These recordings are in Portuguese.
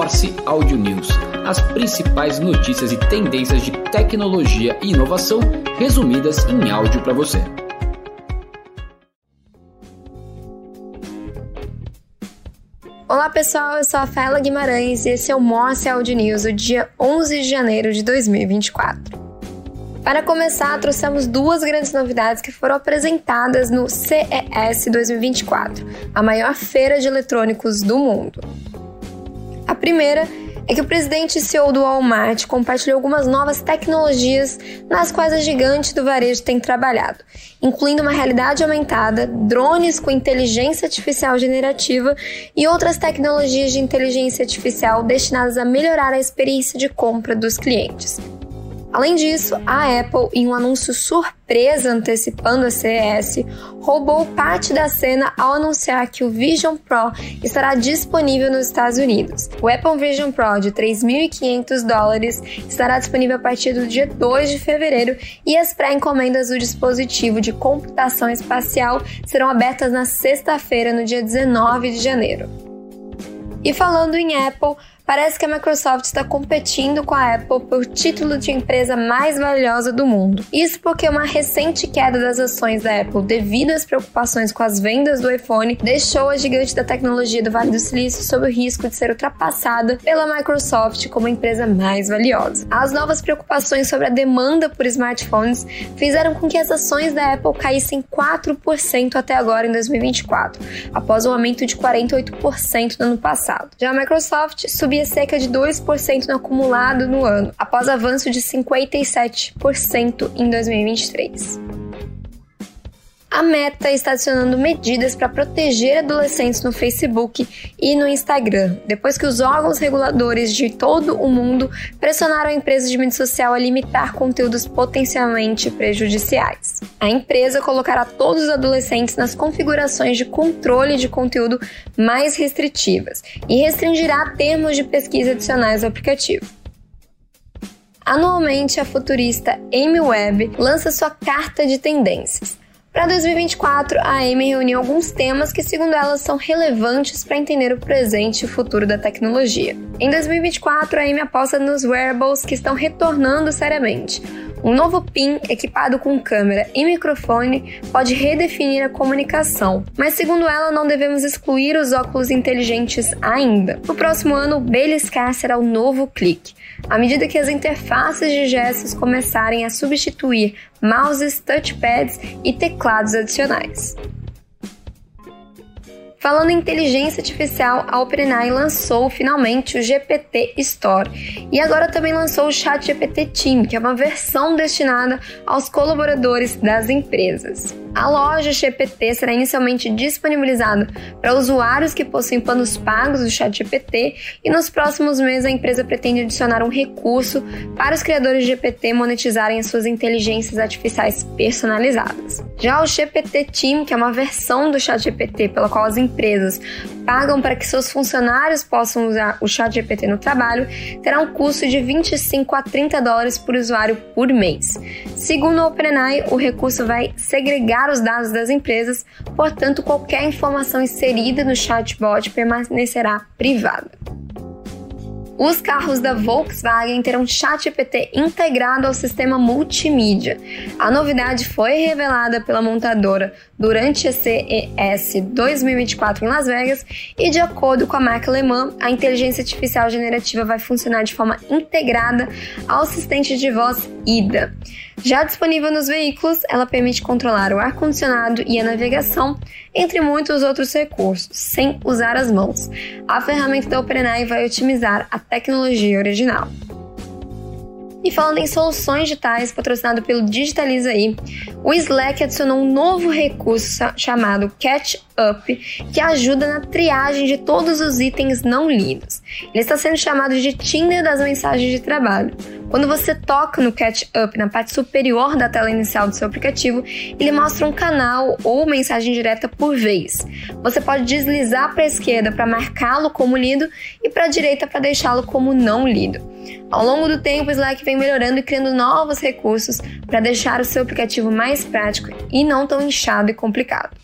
Morse Audio News, as principais notícias e tendências de tecnologia e inovação resumidas em áudio para você. Olá pessoal, eu sou a Fela Guimarães e esse é o Morse Audio News, o dia 11 de janeiro de 2024. Para começar, trouxemos duas grandes novidades que foram apresentadas no CES 2024, a maior feira de eletrônicos do mundo. Primeira é que o presidente e CEO do Walmart compartilhou algumas novas tecnologias nas quais a gigante do varejo tem trabalhado, incluindo uma realidade aumentada, drones com inteligência artificial generativa e outras tecnologias de inteligência artificial destinadas a melhorar a experiência de compra dos clientes. Além disso, a Apple, em um anúncio surpresa antecipando a CES, roubou parte da cena ao anunciar que o Vision Pro estará disponível nos Estados Unidos. O Apple Vision Pro de 3.500 dólares estará disponível a partir do dia 2 de fevereiro e as pré-encomendas do dispositivo de computação espacial serão abertas na sexta-feira, no dia 19 de janeiro. E falando em Apple, parece que a Microsoft está competindo com a Apple por título de empresa mais valiosa do mundo. Isso porque uma recente queda das ações da Apple devido às preocupações com as vendas do iPhone deixou a gigante da tecnologia do Vale do Silício sob o risco de ser ultrapassada pela Microsoft como a empresa mais valiosa. As novas preocupações sobre a demanda por smartphones fizeram com que as ações da Apple caíssem 4% até agora em 2024, após um aumento de 48% no ano passado. Já a Microsoft subia subia cerca de 2% no acumulado no ano, após avanço de 57% em 2023. A Meta está adicionando medidas para proteger adolescentes no Facebook e no Instagram, depois que os órgãos reguladores de todo o mundo pressionaram a empresa de mídia social a limitar conteúdos potencialmente prejudiciais. A empresa colocará todos os adolescentes nas configurações de controle de conteúdo mais restritivas e restringirá termos de pesquisa adicionais ao aplicativo. Anualmente, a futurista Amy Webb lança sua carta de tendências. Para 2024, a Amy reuniu alguns temas que, segundo ela, são relevantes para entender o presente e o futuro da tecnologia. Em 2024, a Amy aposta nos wearables que estão retornando seriamente. Um novo PIN equipado com câmera e microfone pode redefinir a comunicação, mas segundo ela, não devemos excluir os óculos inteligentes ainda. No próximo ano, o beliscar será o novo clique à medida que as interfaces de gestos começarem a substituir mouses, touchpads e teclados adicionais. Falando em inteligência artificial, a OpenAI lançou finalmente o GPT Store e agora também lançou o Chat GPT Team, que é uma versão destinada aos colaboradores das empresas. A loja GPT será inicialmente disponibilizada para usuários que possuem planos pagos do Chat GPT e nos próximos meses a empresa pretende adicionar um recurso para os criadores de GPT monetizarem as suas inteligências artificiais personalizadas. Já o GPT Team, que é uma versão do Chat GPT pela qual as empresas pagam para que seus funcionários possam usar o chat GPT no trabalho terá um custo de 25 a 30 dólares por usuário por mês. Segundo o OpenAI, o recurso vai segregar os dados das empresas, portanto, qualquer informação inserida no chatbot permanecerá privada. Os carros da Volkswagen terão ChatGPT integrado ao sistema multimídia. A novidade foi revelada pela montadora durante a CES 2024 em Las Vegas e, de acordo com a marca alemã, a inteligência artificial generativa vai funcionar de forma integrada ao assistente de voz IDA. Já disponível nos veículos, ela permite controlar o ar-condicionado e a navegação, entre muitos outros recursos, sem usar as mãos. A ferramenta da OpenAI vai otimizar a tecnologia original. E falando em soluções digitais, patrocinado pelo Digitaliza aí, o Slack adicionou um novo recurso chamado Catch Up, que ajuda na triagem de todos os itens não lidos. Ele está sendo chamado de Tinder das mensagens de trabalho. Quando você toca no Catch Up na parte superior da tela inicial do seu aplicativo, ele mostra um canal ou mensagem direta por vez. Você pode deslizar para a esquerda para marcá-lo como lido e para a direita para deixá-lo como não lido. Ao longo do tempo, o Slack vem melhorando e criando novos recursos para deixar o seu aplicativo mais prático e não tão inchado e complicado.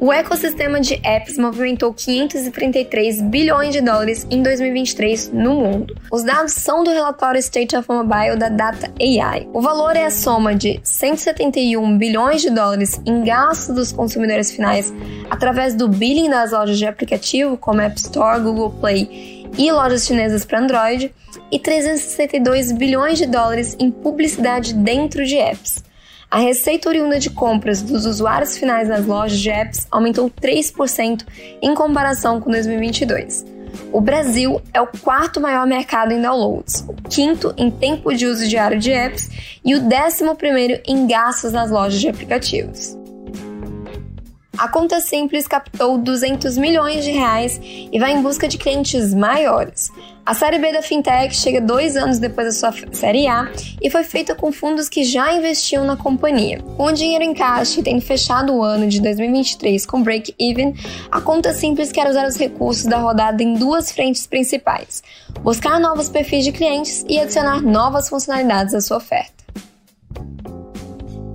O ecossistema de apps movimentou 533 bilhões de dólares em 2023 no mundo. Os dados são do relatório State of Mobile da Data AI. O valor é a soma de 171 bilhões de dólares em gastos dos consumidores finais através do billing das lojas de aplicativo, como App Store, Google Play e lojas chinesas para Android, e 362 bilhões de dólares em publicidade dentro de apps. A receita oriunda de compras dos usuários finais nas lojas de apps aumentou 3% em comparação com 2022. O Brasil é o quarto maior mercado em downloads, o quinto em tempo de uso diário de apps e o décimo primeiro em gastos nas lojas de aplicativos. A conta simples captou 200 milhões de reais e vai em busca de clientes maiores. A série B da Fintech chega dois anos depois da sua série A e foi feita com fundos que já investiam na companhia. Com o dinheiro em caixa e tendo fechado o ano de 2023 com break-even, a conta simples quer usar os recursos da rodada em duas frentes principais: buscar novos perfis de clientes e adicionar novas funcionalidades à sua oferta.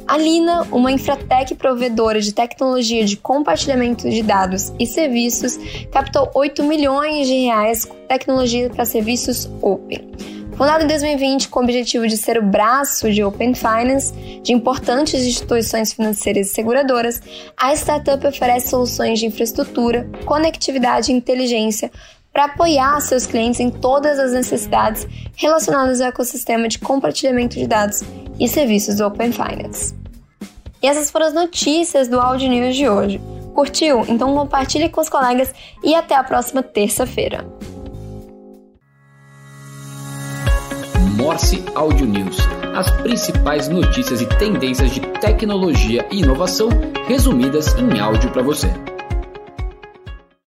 A Lina, uma infratech provedora de tecnologia de compartilhamento de dados e serviços, captou 8 milhões de reais com tecnologia para serviços open. Fundada em 2020 com o objetivo de ser o braço de Open Finance de importantes instituições financeiras e seguradoras, a startup oferece soluções de infraestrutura, conectividade e inteligência para apoiar seus clientes em todas as necessidades relacionadas ao ecossistema de compartilhamento de dados e serviços do Open Finance. E essas foram as notícias do Audio News de hoje. Curtiu? Então compartilhe com os colegas e até a próxima terça-feira. Morse Audio News. As principais notícias e tendências de tecnologia e inovação resumidas em áudio para você.